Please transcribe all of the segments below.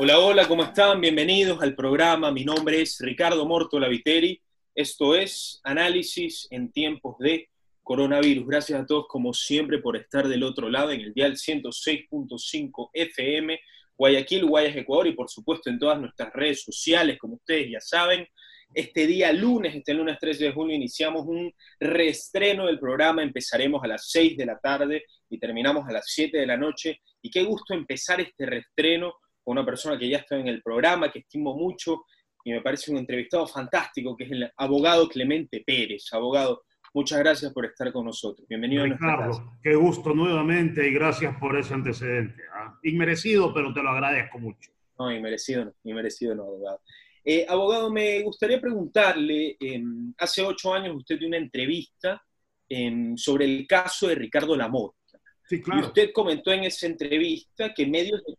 Hola, hola, ¿cómo están? Bienvenidos al programa. Mi nombre es Ricardo Morto Laviteri. Esto es Análisis en tiempos de coronavirus. Gracias a todos, como siempre, por estar del otro lado en el dial 106.5 FM, Guayaquil, Guayas, Ecuador y, por supuesto, en todas nuestras redes sociales, como ustedes ya saben. Este día lunes, este lunes 13 de julio, iniciamos un reestreno del programa. Empezaremos a las 6 de la tarde y terminamos a las 7 de la noche. Y qué gusto empezar este reestreno una persona que ya está en el programa, que estimo mucho y me parece un entrevistado fantástico, que es el abogado Clemente Pérez. Abogado, muchas gracias por estar con nosotros. Bienvenido Ricardo, a nuestra casa. qué gusto nuevamente y gracias por ese antecedente. ¿ah? Inmerecido, pero te lo agradezco mucho. No, inmerecido no, inmerecido no, abogado. Eh, abogado, me gustaría preguntarle, em, hace ocho años usted dio una entrevista em, sobre el caso de Ricardo Lamotte. Sí, claro. Y usted comentó en esa entrevista que medios de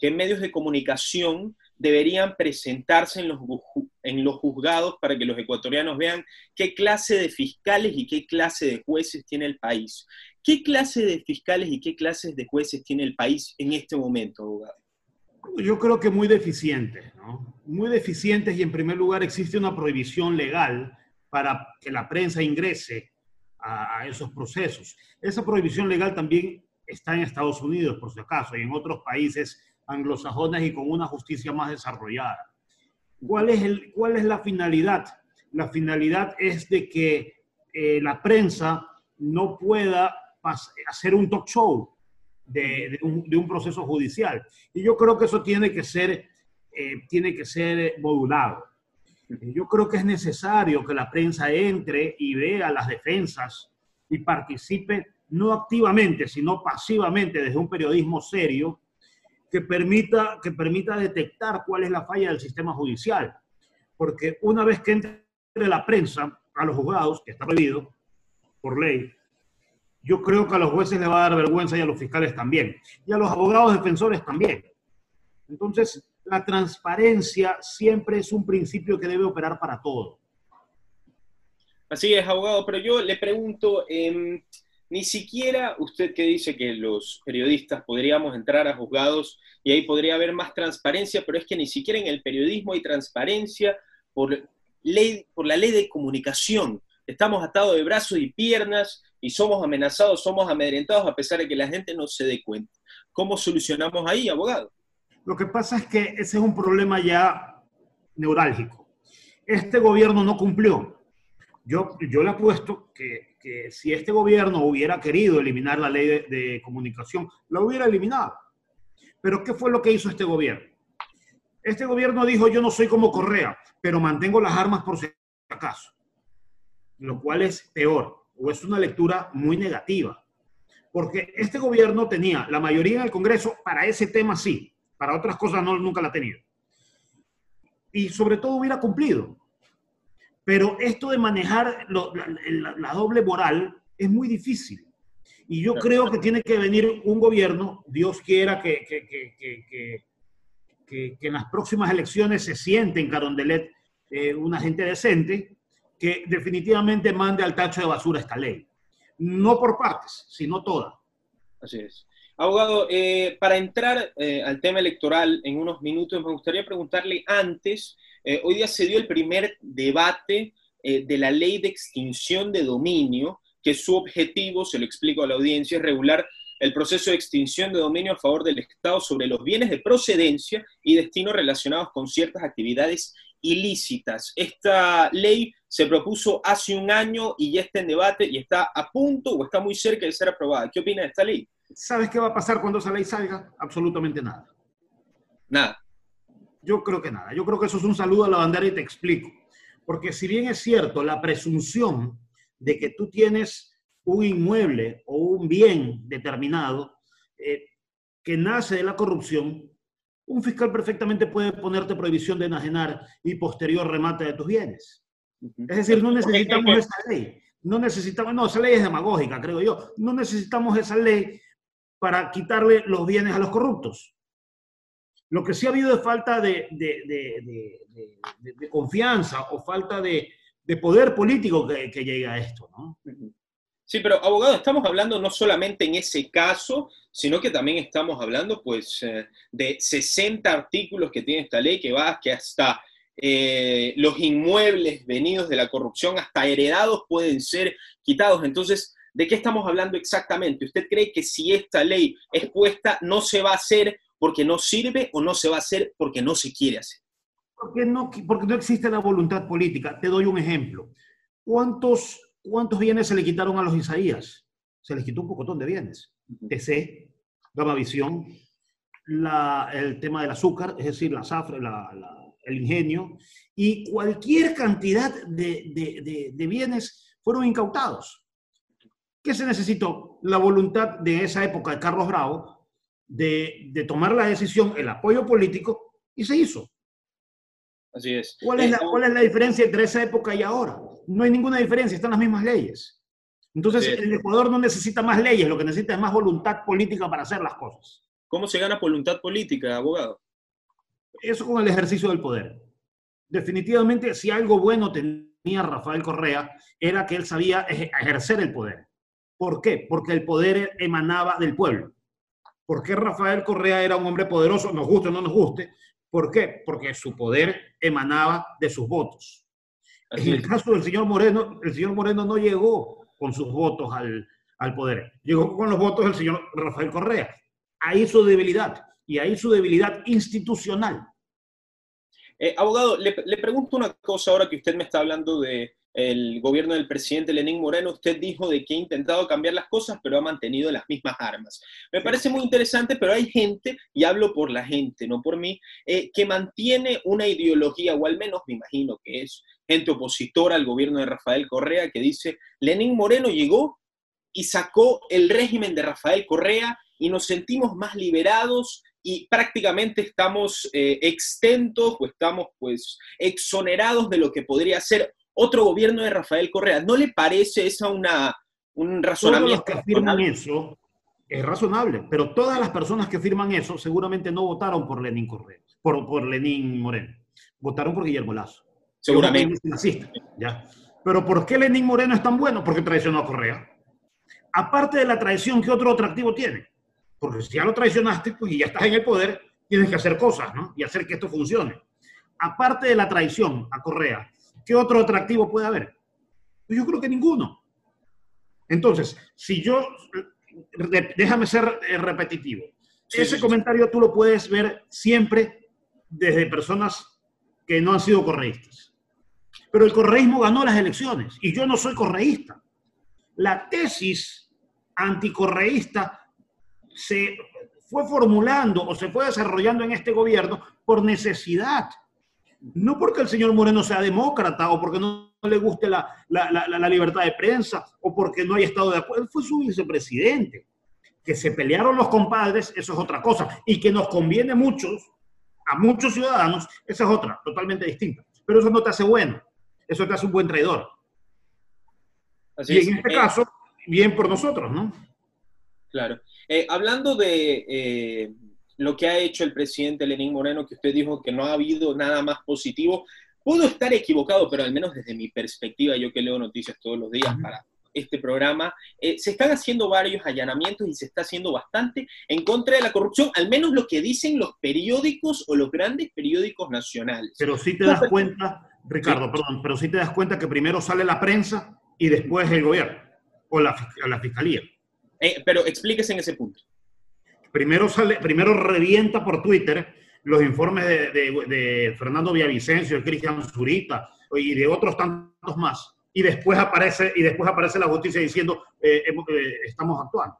que medios de comunicación deberían presentarse en los, en los juzgados para que los ecuatorianos vean qué clase de fiscales y qué clase de jueces tiene el país. ¿Qué clase de fiscales y qué clases de jueces tiene el país en este momento, abogado? Yo creo que muy deficientes, ¿no? Muy deficientes y en primer lugar existe una prohibición legal para que la prensa ingrese a, a esos procesos. Esa prohibición legal también está en Estados Unidos, por si acaso, y en otros países anglosajones y con una justicia más desarrollada. ¿Cuál es, el, cuál es la finalidad? La finalidad es de que eh, la prensa no pueda hacer un talk show de, un, proceso judicial. Y yo creo que eso tiene que ser, eh, tiene que ser modulado. Yo creo que es necesario que la prensa entre y vea las defensas y participe no activamente, sino pasivamente desde un periodismo serio que permita, que permita detectar cuál es la falla del sistema judicial. Porque una vez que entre la prensa a los juzgados, que está prohibido por ley, yo creo que a los jueces les va a dar vergüenza y a los fiscales también. Y a los abogados defensores también. Entonces, la transparencia siempre es un principio que debe operar para todo. Así es, abogado, pero yo le pregunto, eh, ni siquiera usted que dice que los periodistas podríamos entrar a juzgados y ahí podría haber más transparencia, pero es que ni siquiera en el periodismo hay transparencia por, ley, por la ley de comunicación. Estamos atados de brazos y piernas y somos amenazados, somos amedrentados a pesar de que la gente no se dé cuenta. ¿Cómo solucionamos ahí, abogado? Lo que pasa es que ese es un problema ya neurálgico. Este gobierno no cumplió. Yo, yo le apuesto que que si este gobierno hubiera querido eliminar la ley de, comunicación, la hubiera eliminado. Pero ¿qué fue lo que hizo este gobierno? Este gobierno dijo, yo no soy como Correa, pero mantengo las armas por si acaso. Lo cual es peor, o es una lectura muy negativa. Porque este gobierno tenía la mayoría en el Congreso para ese tema sí, para otras cosas no, nunca la ha tenido. Y sobre todo hubiera cumplido. Pero esto de manejar la, doble moral es muy difícil. Y yo creo que tiene que venir un gobierno, Dios quiera que, que, en las próximas elecciones se siente en Carondelet eh, una gente decente que definitivamente mande al tacho de basura esta ley. No por partes, sino toda. Así es. Abogado, eh, para entrar eh, al tema electoral en unos minutos, me gustaría preguntarle antes eh, hoy día se dio el primer debate de la ley de extinción de dominio, que su objetivo, se lo explico a la audiencia, es regular el proceso de extinción de dominio a favor del Estado sobre los bienes de procedencia y destino relacionados con ciertas actividades ilícitas. Esta ley se propuso hace un año y ya está en debate y está a punto o está muy cerca de ser aprobada. ¿Qué opina de esta ley? ¿Sabes qué va a pasar cuando esa ley salga? Absolutamente nada. Nada. Yo creo que nada. Yo creo que eso es un saludo a la bandera y te explico. Porque si bien es cierto, la presunción de que tú tienes un inmueble o un bien determinado eh, que nace de la corrupción, un fiscal perfectamente puede ponerte prohibición de enajenar y posterior remate de tus bienes. Es decir, no necesitamos esa ley. No necesitamos, no, esa ley es demagógica, creo yo. No necesitamos esa ley para quitarle los bienes a los corruptos. Lo que sí ha habido es falta de, confianza o falta de, poder político que, que llega a esto, ¿no? Sí, pero abogado, estamos hablando no solamente en ese caso, sino que también estamos hablando pues eh, de 60 artículos que tiene esta ley que va que hasta eh, los inmuebles venidos de la corrupción, hasta heredados, pueden ser quitados. Entonces, ¿de qué estamos hablando exactamente? ¿Usted cree que si esta ley es puesta no se va a hacer porque no sirve o no se va a hacer porque no se quiere hacer? Porque no, porque no existe la voluntad política. Te doy un ejemplo. ¿Cuántos, ¿Cuántos bienes se le quitaron a los Isaías? Se les quitó un pocotón de bienes. TC, Gamavisión, el tema del azúcar, es decir, la zafra, el ingenio, y cualquier cantidad de, de bienes fueron incautados. ¿Qué se necesitó? La voluntad de esa época de Carlos Bravo de, tomar la decisión, el apoyo político, y se hizo. Así es. ¿Cuál es, la, ¿Cuál es la diferencia entre esa época y ahora? No hay ninguna diferencia, están las mismas leyes. Entonces, el Ecuador no necesita más leyes, lo que necesita es más voluntad política para hacer las cosas. ¿Cómo se gana voluntad política, abogado? Eso con el ejercicio del poder. Definitivamente, si algo bueno tenía Rafael Correa, era que él sabía ejercer el poder. ¿Por qué? Porque el poder emanaba del pueblo. ¿Por qué Rafael Correa era un hombre poderoso? Nos guste o no nos guste. ¿Por qué? Porque su poder emanaba de sus votos. en el caso del señor Moreno, el señor Moreno no llegó con sus votos al, al poder, llegó con los votos del señor Rafael Correa. Ahí su debilidad, y ahí su debilidad institucional. Eh, abogado, le, le, pregunto una cosa ahora que usted me está hablando de, el gobierno del presidente Lenín Moreno, usted dijo de que ha intentado cambiar las cosas, pero ha mantenido las mismas armas. Me parece muy interesante, pero hay gente, y hablo por la gente, no por mí, eh, que mantiene una ideología, o al menos me imagino que es gente opositora al gobierno de Rafael Correa, que dice, Lenín Moreno llegó y sacó el régimen de Rafael Correa y nos sentimos más liberados y prácticamente estamos eh, extentos o estamos pues exonerados de lo que podría ser otro gobierno de Rafael Correa. ¿No le parece esa una, un razonamiento? Todos los que firman eso es razonable, pero todas las personas que firman eso seguramente no votaron por Lenín Correa, por, por Lenín Moreno. Votaron por Guillermo Lazo. Seguramente. ¿ya? Pero ¿por qué Lenín Moreno es tan bueno? Porque traicionó a Correa. Aparte de la traición, ¿qué otro atractivo tiene? Porque si ya lo traicionaste, pues y ya estás en el poder, tienes que hacer cosas, ¿no? Y hacer que esto funcione. Aparte de la traición a Correa, ¿Qué otro atractivo puede haber? Pues yo creo que ninguno. Entonces, si yo, déjame ser eh, repetitivo. Ese comentario tú lo puedes ver siempre desde personas que no han sido correístas. Pero el correísmo ganó las elecciones y yo no soy correísta. La tesis anticorreísta se fue formulando o se fue desarrollando en este gobierno por necesidad no porque el señor Moreno sea demócrata o porque no le guste la, libertad de prensa o porque no haya estado de acuerdo. Fue su vicepresidente. Que se pelearon los compadres, eso es otra cosa. Y que nos conviene muchos, a muchos ciudadanos, esa es otra, totalmente distinta. Pero eso no te hace bueno. Eso te hace un buen traidor. y en este eh, caso, bien por nosotros, ¿no? Claro. Eh, hablando de eh, lo que ha hecho el presidente Lenín Moreno, que usted dijo que no ha habido nada más positivo. Puedo estar equivocado, pero al menos desde mi perspectiva, yo que leo noticias todos los días para este programa, eh, se están haciendo varios allanamientos y se está haciendo bastante en contra de la corrupción, al menos lo que dicen los periódicos o los grandes periódicos nacionales. Pero sí te das cuenta, Ricardo, perdón, pero sí te das cuenta que primero sale la prensa y después el gobierno o la, la fiscalía. Eh, pero explíquese en ese punto. Primero, sale, primero revienta por Twitter los informes de, Fernando Villavicencio, Cristian Zurita y de otros tantos más. Y después aparece, y después aparece la justicia diciendo, eh, eh, estamos actuando.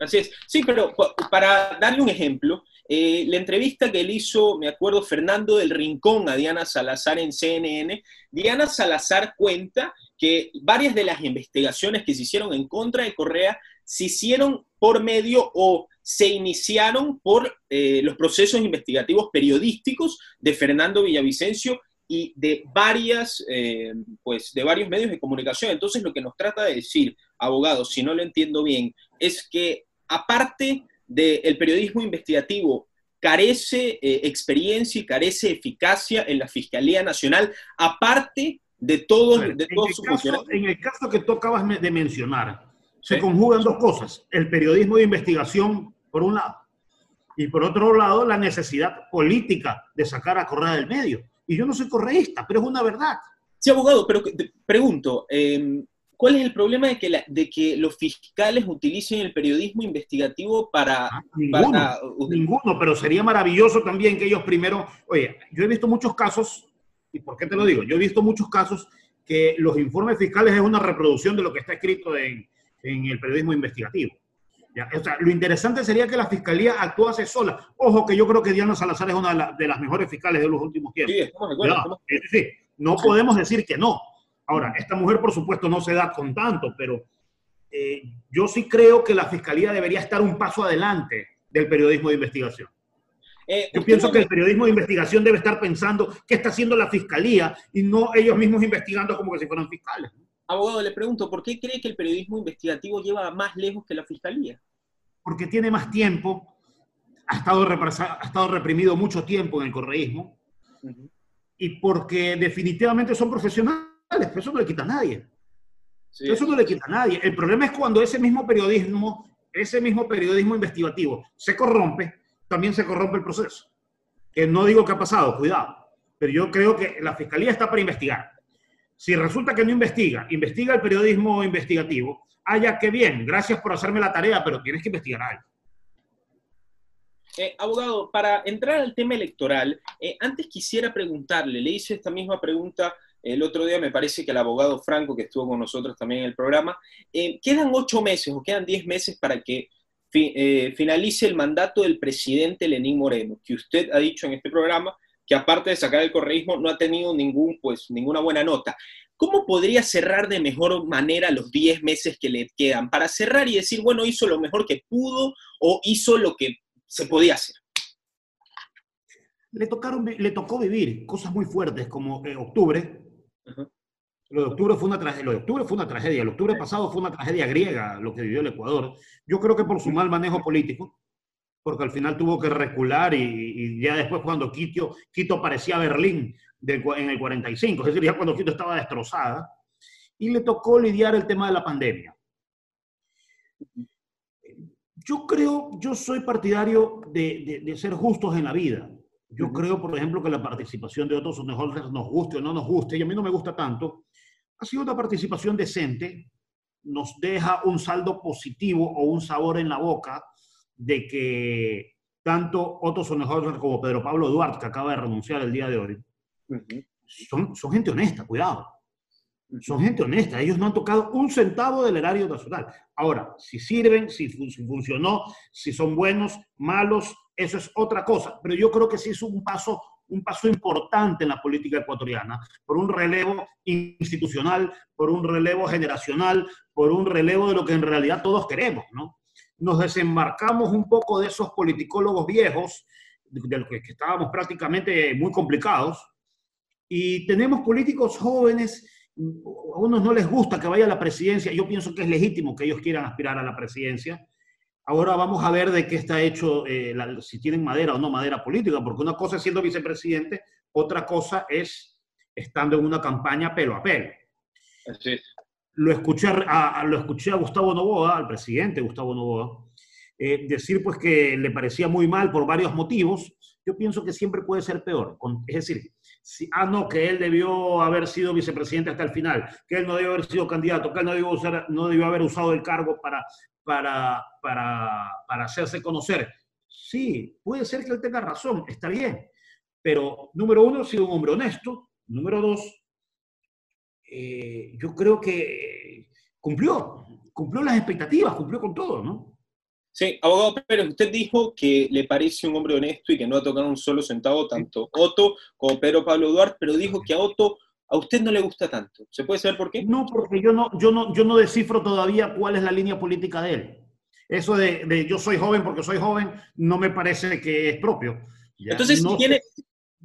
Así es. Sí, pero para darle un ejemplo, eh, la entrevista que él hizo, me acuerdo, Fernando del Rincón a Diana Salazar en CNN, Diana Salazar cuenta que varias de las investigaciones que se hicieron en contra de Correa se hicieron por medio o se iniciaron por eh, los procesos investigativos periodísticos de Fernando Villavicencio y de varias, eh, pues, de varios medios de comunicación. Entonces, lo que nos trata de decir, abogados, si no lo entiendo bien, es que aparte del periodismo investigativo, carece eh, experiencia y carece eficacia en la Fiscalía Nacional, aparte de todos, de en, el caso, en el caso que tú acabas de mencionar, se conjugan dos cosas. El periodismo de investigación, por un lado, y por otro lado, la necesidad política de sacar a Correa del medio. Y yo no soy correísta, pero es una verdad. Sí, abogado, pero pregunto, em, ¿cuál es el problema de que, de que los fiscales utilicen el periodismo investigativo para... Ah, ninguno, ninguno, pero sería maravilloso también que ellos primero... Oye, yo he visto muchos casos, ¿y por qué te lo digo? Yo he visto muchos casos que los informes fiscales es una reproducción de lo que está escrito en, en el periodismo investigativo. O sea, lo interesante sería que la fiscalía actuase sola. Ojo, que yo creo que Diana Salazar es una de, las mejores fiscales de los últimos tiempos. Sí, estamos de acuerdo. no podemos decir que no. Ahora, esta mujer, por supuesto, no se da con tanto, pero eh, yo sí creo que la fiscalía debería estar un paso adelante del periodismo de investigación. Eh, yo pienso que el periodismo de investigación debe estar pensando qué está haciendo la fiscalía y no ellos mismos investigando como que si fueran fiscales. Abogado, le pregunto, ¿por qué cree que el periodismo investigativo lleva más lejos que la fiscalía? Porque tiene más tiempo, ha estado, ha estado reprimido mucho tiempo en el correísmo, y porque definitivamente son profesionales, pero eso no le quita a nadie. eso no le quita a nadie. El problema es cuando ese mismo periodismo, ese mismo periodismo investigativo se corrompe, también se corrompe el proceso. Que no digo que ha pasado, cuidado. Pero yo creo que la fiscalía está para investigar si resulta que no investiga, investiga el periodismo investigativo, haya que bien, gracias por hacerme la tarea, pero tienes que investigar algo. Eh, abogado, para entrar al tema electoral, eh, antes quisiera preguntarle, le hice esta misma pregunta el otro día, me parece que el abogado Franco, que estuvo con nosotros también en el programa, eh, quedan ocho meses o quedan diez meses para que finalice el mandato del presidente Lenín Moreno, que usted ha dicho en este programa que aparte de sacar el correísmo no ha tenido ningún, pues, ninguna buena nota. ¿Cómo podría cerrar de mejor manera los 10 meses que le quedan? Para cerrar y decir, bueno, hizo lo mejor que pudo o hizo lo que se podía hacer. Le, tocaron, le tocó vivir cosas muy fuertes como eh, octubre. Lo de octubre fue una tragedia. Lo de octubre fue una tragedia. El octubre pasado fue una tragedia griega lo que vivió el Ecuador. Yo creo que por su mal manejo político, porque al final tuvo que recular y, ya después cuando Quito, Quito parecía Berlín en el 45, es decir, ya cuando Quito estaba destrozada, y le tocó lidiar el tema de la pandemia. Yo creo, yo soy partidario de, de, ser justos en la vida. Yo creo, por ejemplo, que la participación de otros Holders nos guste o no nos guste, y a mí no me gusta tanto, ha sido una participación decente, nos deja un saldo positivo o un sabor en la boca, de que tanto Otto Sonnenhauser como Pedro Pablo Duarte, que acaba de renunciar el día de hoy, son, son gente honesta, cuidado. Son gente honesta, ellos no han tocado un centavo del erario nacional. Ahora, si sirven, si, funcionó, si son buenos, malos, eso es otra cosa. Pero yo creo que sí es un paso, un paso importante en la política ecuatoriana, por un relevo institucional, por un relevo generacional, por un relevo de lo que en realidad todos queremos, ¿no? Nos desembarcamos un poco de esos politicólogos viejos, de los que, estábamos prácticamente muy complicados, y tenemos políticos jóvenes, a unos no les gusta que vaya a la presidencia, yo pienso que es legítimo que ellos quieran aspirar a la presidencia. Ahora vamos a ver de qué está hecho, eh, si tienen madera o no madera política, porque una cosa es siendo vicepresidente, otra cosa es estando en una campaña pelo a pelo. Así es lo escuché a, lo escuché a Gustavo Novoa, al presidente Gustavo Novoa, eh, decir pues que le parecía muy mal por varios motivos. Yo pienso que siempre puede ser peor. es decir, si, ah, no, que él debió haber sido vicepresidente hasta el final, que él no debió haber sido candidato, que él no debió, no debió haber usado el cargo para, para, para, para hacerse conocer. Sí, puede ser que él tenga razón, está bien. Pero, número uno, ha sido un hombre honesto. Número dos, eh, yo creo que cumplió, cumplió las expectativas, cumplió con todo, ¿no? Sí, abogado Pérez, usted dijo que le parece un hombre honesto y que no ha tocado un solo centavo tanto Otto como Pedro Pablo Duarte, pero dijo que a Otto a usted no le gusta tanto. ¿Se puede saber por qué? No, porque yo no, yo no, yo no descifro todavía cuál es la línea política de él. Eso de, yo soy joven porque soy joven no me parece que es propio. Entonces, si tiene,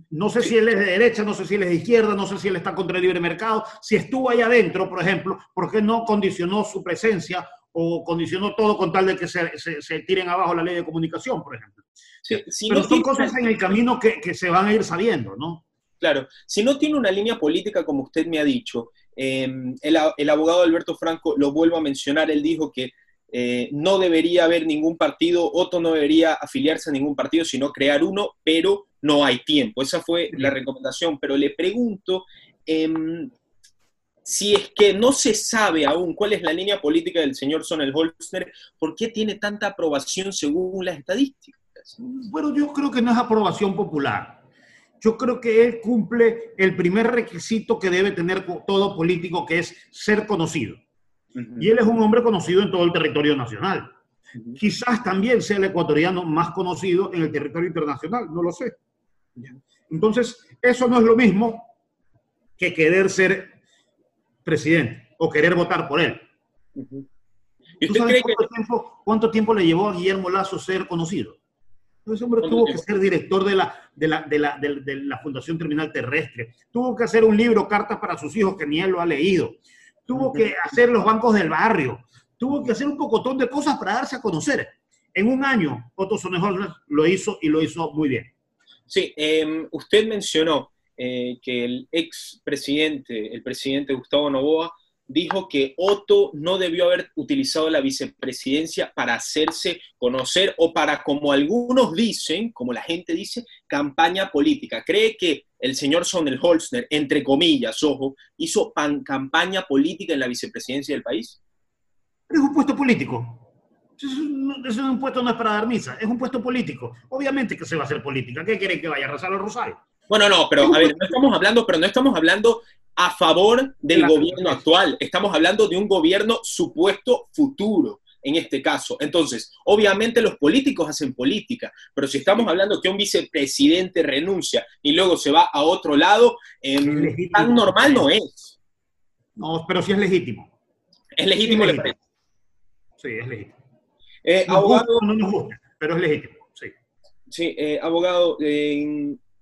no sé si él es de derecha, no sé si él es de izquierda, no sé si él está contra el libre mercado. Si estuvo ahí adentro, por ejemplo, ¿por qué no condicionó su presencia o condicionó todo con tal de que se, tiren abajo la ley de comunicación, por ejemplo? Pero son cosas en el camino que, se van a ir sabiendo, ¿no? Claro, si no tiene una línea política como usted me ha dicho, Em, el, abogado Alberto Franco lo vuelvo a mencionar, él dijo que eh, no debería haber ningún partido, Otto no debería afiliarse a ningún partido, sino crear uno, pero no hay tiempo. Esa fue la recomendación. Pero le pregunto em, si es que no se sabe aún cuál es la línea política del señor Sonel Holzner, ¿por qué tiene tanta aprobación según las estadísticas? Bueno, yo creo que no es aprobación popular. Yo creo que él cumple el primer requisito que debe tener todo político, que es ser conocido. Y él es un hombre conocido en todo el territorio nacional. Quizás también sea el ecuatoriano más conocido en el territorio internacional, no lo sé. Entonces, eso no es lo mismo que querer ser presidente o querer votar por él. ¿Tú sabes cuánto, tiempo, cuánto, tiempo, le llevó a Guillermo Lazo ser conocido? Ese hombre tuvo que ser director de la, de, la, de, la, de la, Fundación Terminal Terrestre. Tuvo que hacer un libro, Cartas para sus hijos, que ni él lo ha leído. Tuvo que hacer los bancos del barrio. Tuvo que hacer un pocotón de cosas para darse a conocer. En un año, Otto Sonnenholzer lo hizo y lo hizo muy bien. Sí, em, usted mencionó eh, que el ex presidente, el presidente Gustavo Novoa, dijo que Otto no debió haber utilizado la vicepresidencia para hacerse conocer o para, como algunos dicen, como la gente dice, campaña política. ¿Cree que el señor Sonnenholzner, entre comillas, ojo, hizo pan, campaña política en la vicepresidencia del país? Es un puesto político. Es un puesto no es para dar misa, es un puesto político. Obviamente que se va a hacer política. ¿Qué quiere que vaya a rezar los rosarios? Bueno, no, pero a ver, no estamos hablando, pero no estamos hablando a favor del gobierno actual. Estamos hablando de un gobierno supuesto futuro en este caso. Entonces, obviamente los políticos hacen política, pero si estamos hablando que un vicepresidente renuncia y luego se va a otro lado, eh, tan normal no es. No, pero sí es legítimo. Es legítimo, le parece. Sí, es legítimo. Eh, abogado, no nos gusta, pero es legítimo, sí. Sí, eh, abogado,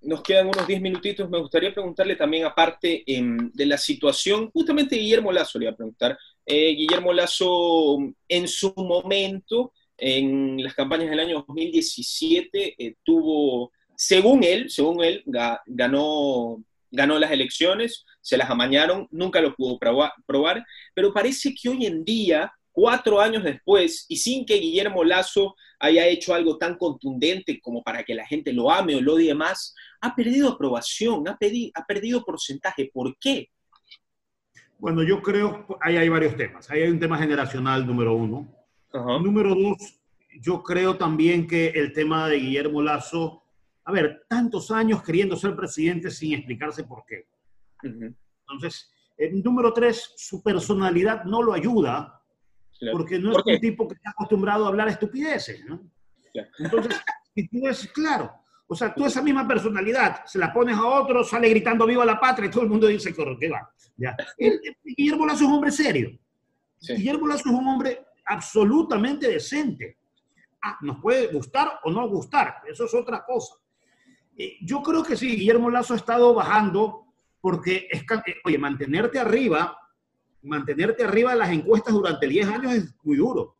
nos quedan unos 10 minutitos. Me gustaría preguntarle también, aparte em, de la situación, justamente Guillermo Lazo le iba a preguntar. Eh, Guillermo Lazo, en su momento, en las campañas del año 2017, eh, tuvo, según él, según él, ganó, ganó las elecciones, se las amañaron, nunca lo pudo probar, pero parece que hoy en día cuatro años después y sin que Guillermo Lazo haya hecho algo tan contundente como para que la gente lo ame o lo odie más, ha perdido aprobación, ha, ha perdido porcentaje. ¿Por qué? Bueno, yo creo, ahí hay varios temas. Ahí hay un tema generacional, número uno. Número dos, yo creo también que el tema de Guillermo Lazo, a ver, tantos años queriendo ser presidente sin explicarse por qué. Entonces, número tres, su personalidad no lo ayuda porque no es un tipo que está acostumbrado a hablar estupideces, ¿no? Entonces, si tú es claro, o sea, tú esa misma personalidad, se la pones a otro, sale gritando viva la patria y todo el mundo dice, ¿qué va? ¿Ya? Guillermo Lazo es un hombre serio. Guillermo Lazo es un hombre absolutamente decente. Ah, nos puede gustar o no gustar, eso es otra cosa. Eh, yo creo que sí, Guillermo Lazo ha estado bajando porque, es, eh, oye, mantenerte arriba mantenerte arriba de las encuestas durante 10 años es muy duro.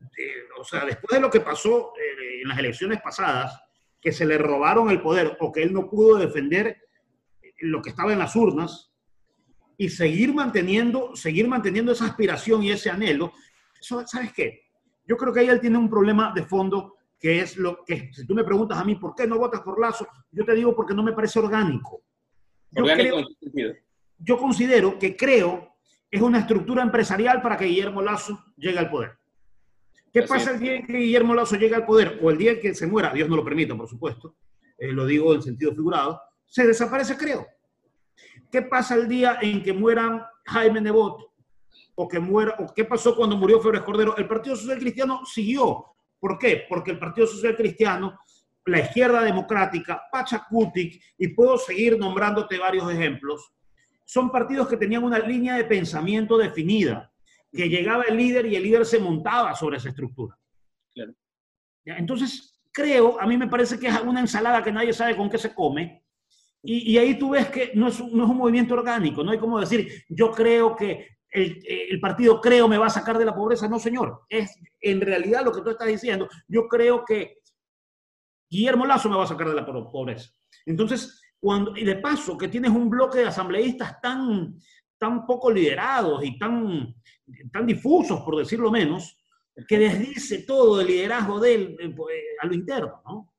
Eh, o sea, después de lo que pasó eh, en las elecciones pasadas, que se le robaron el poder o que él no pudo defender lo que estaba en las urnas y seguir manteniendo, seguir manteniendo esa aspiración y ese anhelo, ¿sabes qué? Yo creo que ahí él tiene un problema de fondo que es lo que, si tú me preguntas a mí, ¿por qué no votas por Lazo? Yo te digo porque no me parece orgánico. orgánico en qué sentido? Yo considero que creo es una estructura empresarial para que Guillermo Lazo llegue al poder. ¿Qué pasa el día en que Guillermo Lazo llega al poder o el día en que se muera? Dios no lo permita, por supuesto, eh, lo digo en sentido figurado, se desaparece, creo. ¿Qué pasa el día en que mueran Jaime Nebot? O que muera, o qué pasó cuando murió Febres Cordero? El Partido Social Cristiano siguió. ¿Por qué? Porque el Partido Social Cristiano, la izquierda democrática, Pachacutic, y puedo seguir nombrándote varios ejemplos, son partidos que tenían una línea de pensamiento definida, que llegaba el líder y el líder se montaba sobre esa estructura. Entonces, creo, a mí me parece que es una ensalada que nadie sabe con qué se come, y, ahí tú ves que no es, no es, un movimiento orgánico, no hay como decir, yo creo que el, el, partido creo me va a sacar de la pobreza, no señor, es en realidad lo que tú estás diciendo, yo creo que Guillermo Lazo me va a sacar de la pobreza. Entonces, y de paso, que tienes un bloque de asambleístas tan, tan poco liderados y tan, tan difusos, por decirlo menos, que desdice todo el liderazgo de él eh, pues, a lo interno, ¿no?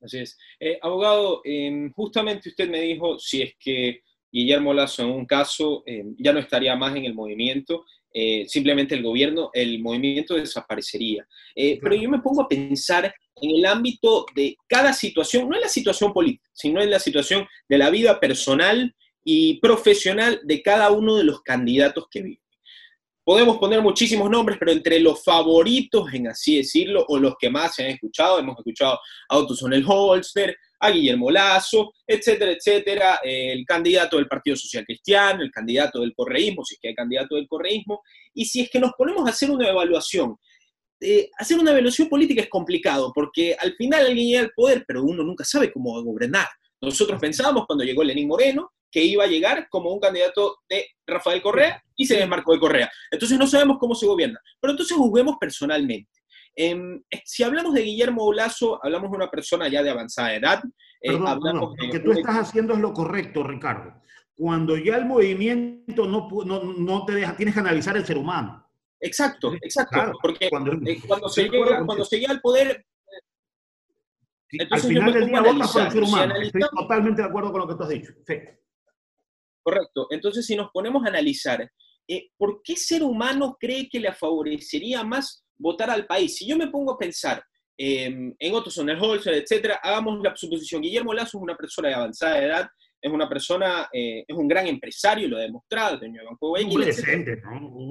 Así es. Eh, abogado, em, justamente usted me dijo si es que Guillermo Lazo en un caso em, ya no estaría más en el movimiento, eh, simplemente el gobierno, el movimiento desaparecería. Pero yo me pongo a pensar en el ámbito de cada situación, no en la situación política, sino en la situación de la vida personal y profesional de cada uno de los candidatos que vive. Podemos poner muchísimos nombres, pero entre los favoritos, en así decirlo, o los que más se han escuchado, hemos escuchado a Otto Holster, a Guillermo Lazo, etcétera, etcétera, el candidato del Partido Social Cristiano, el candidato del correísmo, si es que hay candidato del correísmo, y si es que nos ponemos a hacer una evaluación, eh, hacer una evaluación política es complicado, porque al final alguien llega al poder, pero uno nunca sabe cómo va a gobernar. Nosotros pensábamos cuando llegó Lenín Moreno que iba a llegar como un candidato de Rafael Correa y se desmarcó de Correa. Entonces no sabemos cómo se gobierna. Pero entonces juzguemos personalmente. Em, si hablamos de Guillermo Olazo, hablamos de una persona ya de avanzada edad. Eh, lo que tú estás haciendo es lo correcto, Ricardo. Cuando ya el movimiento no, no, no te deja, tienes que analizar el ser humano. Exacto, exacto. porque cuando, eh, cuando, se llega, cuando se llega al poder, al final del día votas por el ser humano. Estoy totalmente de acuerdo con lo que tú has dicho. Sí. Correcto. Entonces, si nos ponemos a analizar, eh, ¿por qué ser humano cree que le favorecería más votar al país? Si yo me pongo a pensar em, en el Holzer, etcétera, hagamos la suposición. Guillermo Lazo es una persona de avanzada edad, es una persona, eh, es un gran empresario, lo ha demostrado, dueño de Banco Guayaquil, etcétera.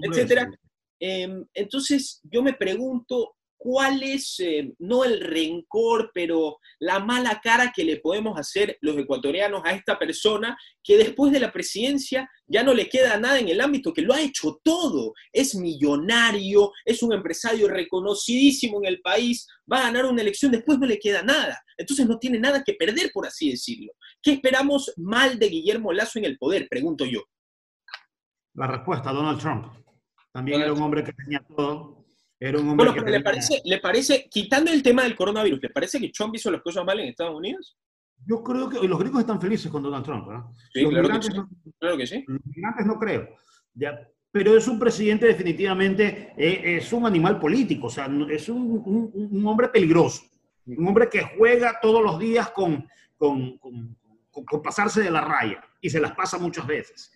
etcétera. Em, entonces, yo me pregunto, cuál es, eh, no el rencor, pero la mala cara que le podemos hacer los ecuatorianos a esta persona que después de la presidencia ya no le queda nada en el ámbito, que lo ha hecho todo. Es millonario, es un empresario reconocidísimo en el país, va a ganar una elección, después no le queda nada. Entonces no tiene nada que perder, por así decirlo. ¿Qué esperamos mal de Guillermo Lazo en el poder? Pregunto yo. La respuesta, Donald Trump. También era un hombre que tenía todo, bueno, pero ¿le, parece, ¿le parece, quitando el tema del coronavirus, ¿le parece que Trump hizo las cosas mal en Estados Unidos? Yo creo que los gringos están felices con Donald Trump, ¿verdad? Sí, claro que, sí. No, claro que, sí. Los migrantes no creo. Ya, pero es un presidente definitivamente, eh, es un animal político, o sea, es un, un, un, hombre peligroso, un hombre que juega todos los días con, con, con, con pasarse de la raya y se las pasa muchas veces.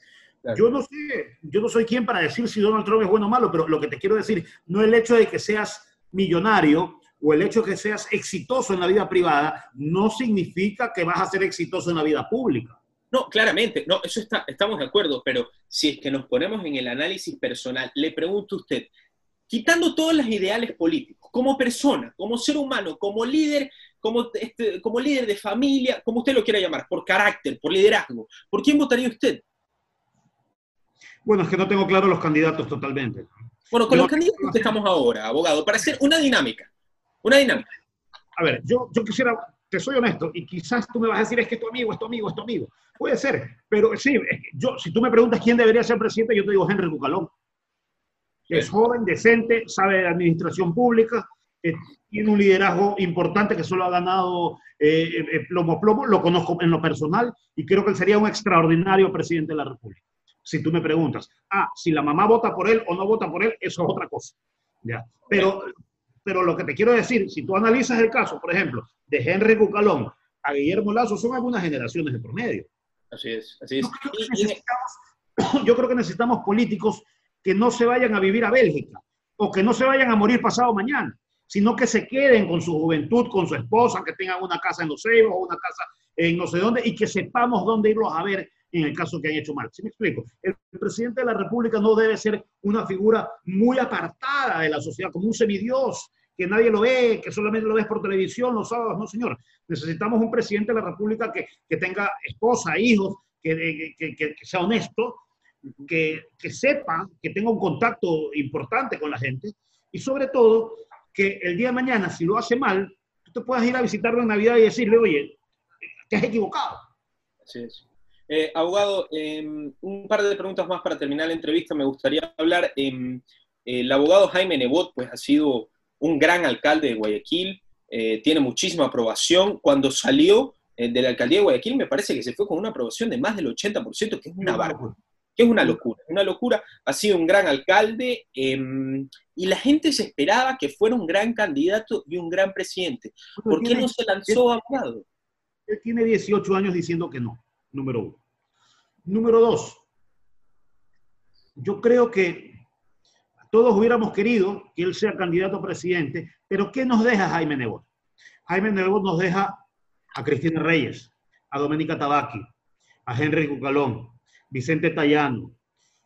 Yo no sé, yo no soy quien para decir si Donald Trump es bueno o malo, pero lo que te quiero decir, no el hecho de que seas millonario o el hecho de que seas exitoso en la vida privada, no significa que vas a ser exitoso en la vida pública. No, claramente, no, eso está, estamos de acuerdo, pero si es que nos ponemos en el análisis personal, le pregunto a usted, quitando todos los ideales políticos, como persona, como ser humano, como líder, como, este, como líder de familia, como usted lo quiera llamar, por carácter, por liderazgo, ¿por quién votaría usted? Bueno, es que no tengo claro los candidatos totalmente. Bueno, con los candidatos que estamos ahora, abogado, para hacer una dinámica. Una dinámica. A ver, yo, yo quisiera, te soy honesto, y quizás tú me vas a decir es que es tu amigo, es tu amigo, es tu amigo. Puede ser, pero sí, yo, si tú me preguntas quién debería ser presidente, yo te digo Henry Bucalón. es joven, decente, sabe de administración pública, eh, tiene un liderazgo importante que solo ha ganado eh, eh, plomo plomo, lo conozco en lo personal y creo que él sería un extraordinario presidente de la República si tú me preguntas. Ah, si la mamá vota por él o no vota por él, eso es otra cosa. ¿ya? Pero, pero lo que te quiero decir, si tú analizas el caso, por ejemplo, de Henry Bucalón a Guillermo Lazo, son algunas generaciones de promedio. Así es, así es. Yo creo, que necesitamos políticos que no se vayan a vivir a Bélgica o que no se vayan a morir pasado mañana, sino que se queden con su juventud, con su esposa, que tengan una casa en Los Ceibos o una casa en no sé dónde y que sepamos dónde irlos a ver en el caso que han hecho mal. ¿Sí me explico? El presidente de la República no debe ser una figura muy apartada de la sociedad, como un semidios, que nadie lo ve, que solamente lo ves por televisión los sábados. No, señor. Necesitamos un presidente de la República que, que tenga esposa, hijos, que, que, que sea honesto, que, sepa, que tenga un contacto importante con la gente y sobre todo que el día de mañana, si lo hace mal, tú te puedas ir a visitarlo en Navidad y decirle, oye, te has equivocado. Así es. Eh, abogado, em, un par de preguntas más para terminar la entrevista. Me gustaría hablar. Em, el abogado Jaime Nebot, pues ha sido un gran alcalde de Guayaquil, eh, tiene muchísima aprobación. Cuando salió eh, de la alcaldía de Guayaquil, me parece que se fue con una aprobación de más del 80%, que es una barbaridad. que es una locura, una locura. Ha sido un gran alcalde em, y la gente se esperaba que fuera un gran candidato y un gran presidente. ¿Por qué no se lanzó a lado? Él tiene 18 años diciendo que no, número uno. Número dos, yo creo que todos hubiéramos querido que él sea candidato a presidente, pero ¿qué nos deja Jaime Nebot? Jaime Nebot nos deja a Cristina Reyes, a Doménica Tabaqui, a Henry Cucalón, Vicente Tallano,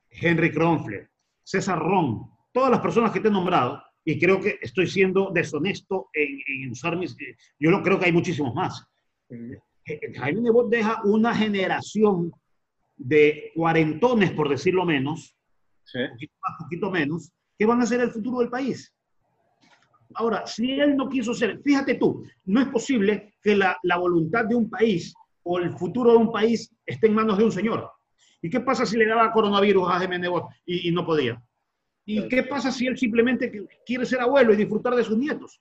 Henry Kronfler, César Ron, todas las personas que te he nombrado, y creo que estoy siendo deshonesto en, usar mis... Yo no creo que hay muchísimos más. Eh, eh, Jaime Nebot deja una generación de cuarentones, por decirlo menos, un poquito más, poquito menos, que van a ser el futuro del país. Ahora, si él no quiso ser, fíjate tú, no es posible que la, la voluntad de un país o el futuro de un país esté en manos de un señor. ¿Y qué pasa si le daba coronavirus a Jaime Nebot y, no podía? ¿Y qué pasa si él simplemente quiere ser abuelo y disfrutar de sus nietos?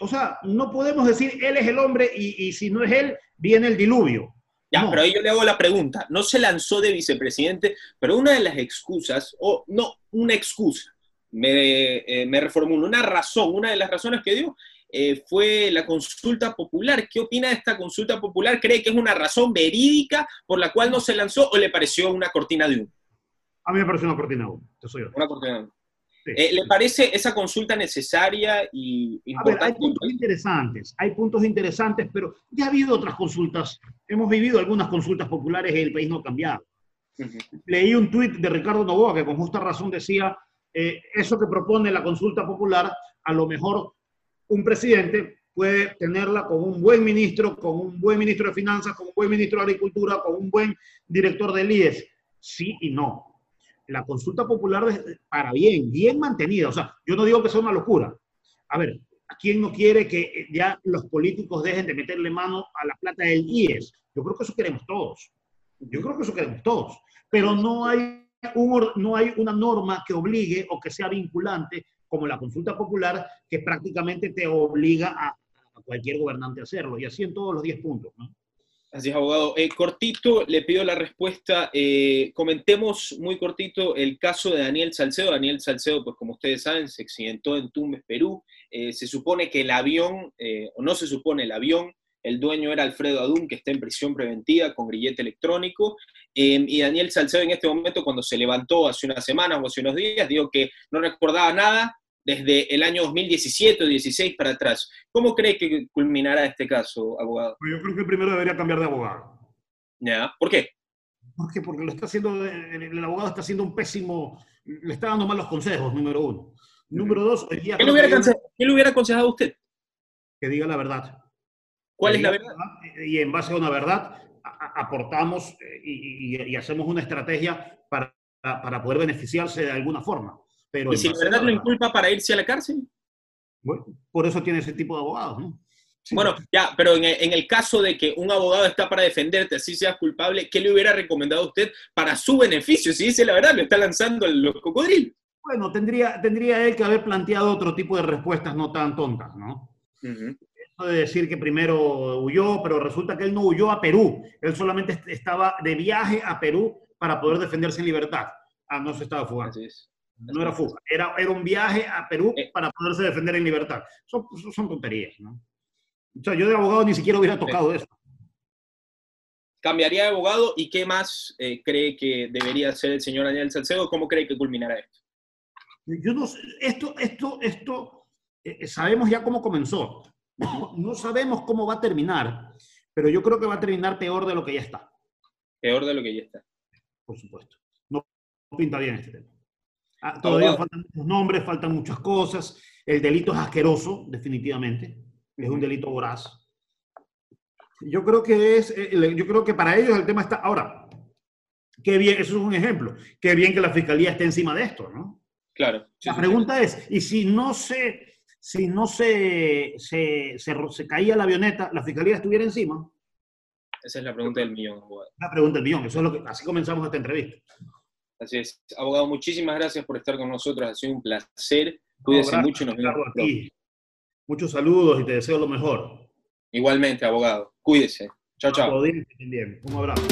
O sea, no podemos decir él es el hombre y, si no es él, viene el diluvio. Ya, pero ahí yo le hago la pregunta. No se lanzó de vicepresidente, pero una de las excusas, o no, una excusa, me, eh, me reformulo, una razón, una de las razones que dio eh, fue la consulta popular. ¿Qué opina de esta consulta popular? ¿Cree que es una razón verídica por la cual no se lanzó o le pareció una cortina de humo? A mí me pareció una cortina de humo, Una cortina de humo. Eh, ¿Le parece esa consulta necesaria y importante? hay puntos interesantes, hay puntos interesantes, pero ya ha habido otras consultas. Hemos vivido algunas consultas populares y el país no ha cambiado. Leí un tuit de Ricardo Novoa que con justa razón decía, eh, eso que propone la consulta popular, a lo mejor un presidente puede tenerla con un buen ministro, con un buen ministro de Finanzas, con un buen ministro de Agricultura, con un buen director del IES. Sí y no. La consulta popular para bien, bien mantenida. O sea, yo no digo que sea una locura. A ver, ¿quién no quiere que ya los políticos dejen de meterle mano a la plata del IES? Yo creo que eso queremos todos. Yo creo que eso queremos todos. Pero no hay, un, no hay una norma que obligue o que sea vinculante como la consulta popular, que prácticamente te obliga a, cualquier gobernante a hacerlo, y así en todos los 10 puntos. ¿no? Así es, abogado. Eh, cortito, le pido la respuesta. Eh, comentemos muy cortito el caso de Daniel Salcedo. Daniel Salcedo, pues como ustedes saben, se accidentó en Tumbes, Perú. Eh, se supone que el avión, o no se supone el avión, el dueño era Alfredo Adún, que está en prisión preventiva con grillete electrónico. y Daniel Salcedo en este momento, cuando se levantó hace unas semanas o hace unos días, dijo que no recordaba nada, desde el año 2017 o 16 para atrás. ¿Cómo cree que culminará este caso, abogado? Pues yo creo que primero debería cambiar de abogado. ¿Ya? ¿Por qué? Porque, porque lo está haciendo, el abogado está haciendo un pésimo, le está dando malos consejos, número uno. Número dos, hoy día... ¿Qué le, hubiera aconsejado a usted? Que diga la verdad. ¿Cuál es la verdad? Y en base a una verdad aportamos eh, y, hacemos una estrategia para, para poder beneficiarse de alguna forma. ¿Y si la verdad lo inculpa para irse a la cárcel? Bueno, por eso tiene ese tipo de abogados, ¿no? Bueno, ya, pero en el, caso de que un abogado está para defenderte, así seas culpable, ¿qué le hubiera recomendado a usted para su beneficio? Si dice la verdad, le está lanzando los cocodrilos. Bueno, tendría, tendría él que haber planteado otro tipo de respuestas no tan tontas, ¿no? Eso de decir que primero huyó, pero resulta que él no huyó a Perú. Él solamente estaba de viaje a Perú para poder defenderse en libertad. Ah, no se estaba fugando. Así es. No era fuga, era, era un viaje a Perú eh. para poderse defender en libertad. Son, son tonterías, ¿no? O sea, yo de abogado ni siquiera hubiera tocado eso. ¿Cambiaría de abogado y qué más eh, cree que debería hacer el señor Daniel Salcedo? ¿Cómo cree que culminará esto? Yo no sé, esto, esto, esto, eh, sabemos ya cómo comenzó. No sabemos cómo va a terminar, pero yo creo que va a terminar peor de lo que ya está. Peor de lo que ya está. Por supuesto. No pinta bien este tema. Ah, todavía faltan muchos nombres, faltan muchas cosas. El delito es asqueroso, definitivamente. Es un delito voraz. Yo creo que es, eh, yo creo que para ellos el tema está. Ahora, qué bien, eso es un ejemplo. Qué bien que la fiscalía esté encima de esto, ¿no? Claro. la pregunta es, ¿y si no se, si no se, se, se, caía la avioneta, la fiscalía estuviera encima? Esa es la pregunta del millón, La pregunta del millón, eso es lo que, así comenzamos esta entrevista. Así es. Abogado, muchísimas gracias por estar con nosotros. Ha sido un placer. Cuídese mucho y nos vemos Muchos saludos y te deseo lo mejor. Igualmente, abogado. Cuídese. Chao, chao. Un abrazo.